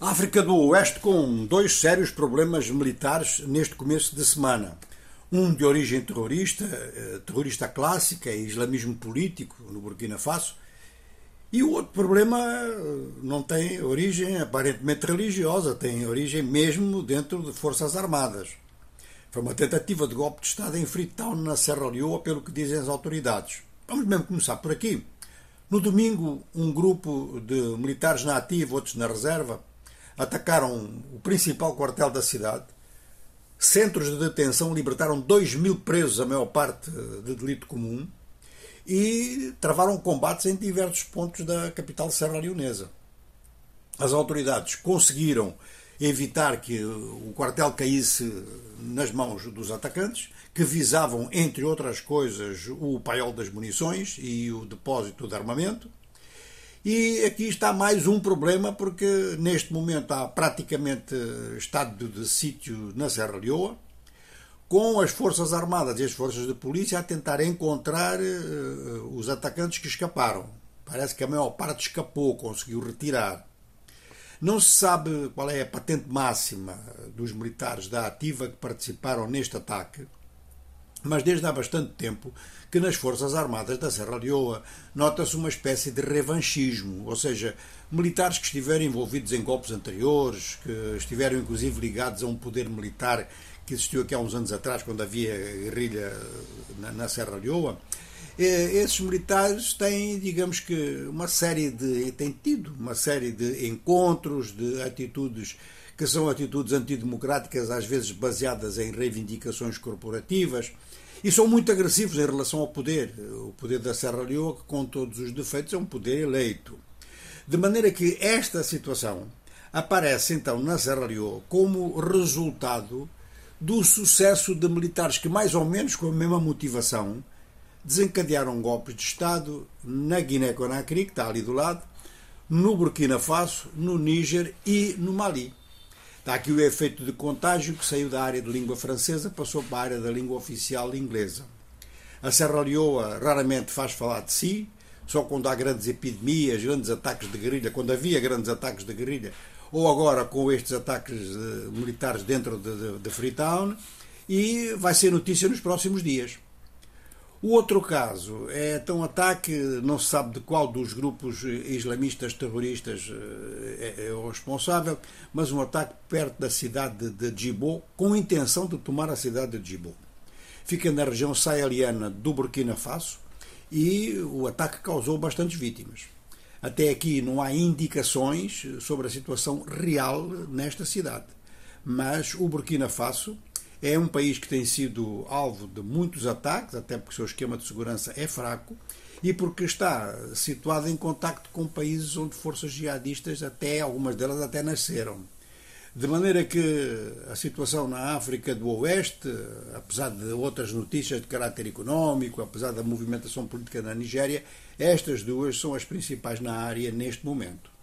África do Oeste com dois sérios problemas militares neste começo de semana. Um de origem terrorista, eh, terrorista clássica e islamismo político no Burkina Faso. E o outro problema eh, não tem origem aparentemente religiosa, tem origem mesmo dentro de Forças Armadas. Foi uma tentativa de golpe de Estado em Freetown, na Serra Leoa, pelo que dizem as autoridades. Vamos mesmo começar por aqui. No domingo, um grupo de militares na ativa, outros na reserva, atacaram o principal quartel da cidade. Centros de detenção libertaram 2 mil presos, a maior parte de delito comum, e travaram combates em diversos pontos da capital serra leonesa. As autoridades conseguiram evitar que o quartel caísse nas mãos dos atacantes, que visavam, entre outras coisas, o paiol das munições e o depósito de armamento. E aqui está mais um problema, porque neste momento há praticamente estado de sítio na Serra Leoa, com as Forças Armadas e as Forças de Polícia a tentar encontrar uh, os atacantes que escaparam. Parece que a maior parte escapou, conseguiu retirar. Não se sabe qual é a patente máxima dos militares da ativa que participaram neste ataque, mas desde há bastante tempo que nas Forças Armadas da Serra Leoa nota-se uma espécie de revanchismo, ou seja, militares que estiveram envolvidos em golpes anteriores, que estiveram inclusive ligados a um poder militar que existiu aqui há uns anos atrás, quando havia guerrilha na, na Serra Leoa, esses militares têm, digamos que, uma série de. têm tido uma série de encontros, de atitudes que são atitudes antidemocráticas, às vezes baseadas em reivindicações corporativas, e são muito agressivos em relação ao poder. O poder da Serra Leoa, que com todos os defeitos, é um poder eleito. De maneira que esta situação aparece então na Serra Leoa como resultado do sucesso de militares que, mais ou menos com a mesma motivação, desencadearam golpes de Estado na Guiné-Conakry, que está ali do lado, no Burkina Faso, no Níger e no Mali. Está aqui o efeito de contágio que saiu da área de língua francesa, passou para a área da língua oficial inglesa. A Serra Leoa raramente faz falar de si, só quando há grandes epidemias, grandes ataques de guerrilha, quando havia grandes ataques de guerrilha, ou agora com estes ataques de, militares dentro de, de, de Freetown, e vai ser notícia nos próximos dias. O outro caso é um ataque, não se sabe de qual dos grupos islamistas terroristas eh, é, é o responsável, mas um ataque perto da cidade de Djibo, com a intenção de tomar a cidade de Djibo. Fica na região saheliana do Burkina Faso e o ataque causou bastantes vítimas. Até aqui não há indicações sobre a situação real nesta cidade, mas o Burkina Faso é um país que tem sido alvo de muitos ataques, até porque o seu esquema de segurança é fraco, e porque está situado em contacto com países onde forças jihadistas, até algumas delas até nasceram. De maneira que a situação na África do Oeste, apesar de outras notícias de caráter económico, apesar da movimentação política na Nigéria, estas duas são as principais na área neste momento.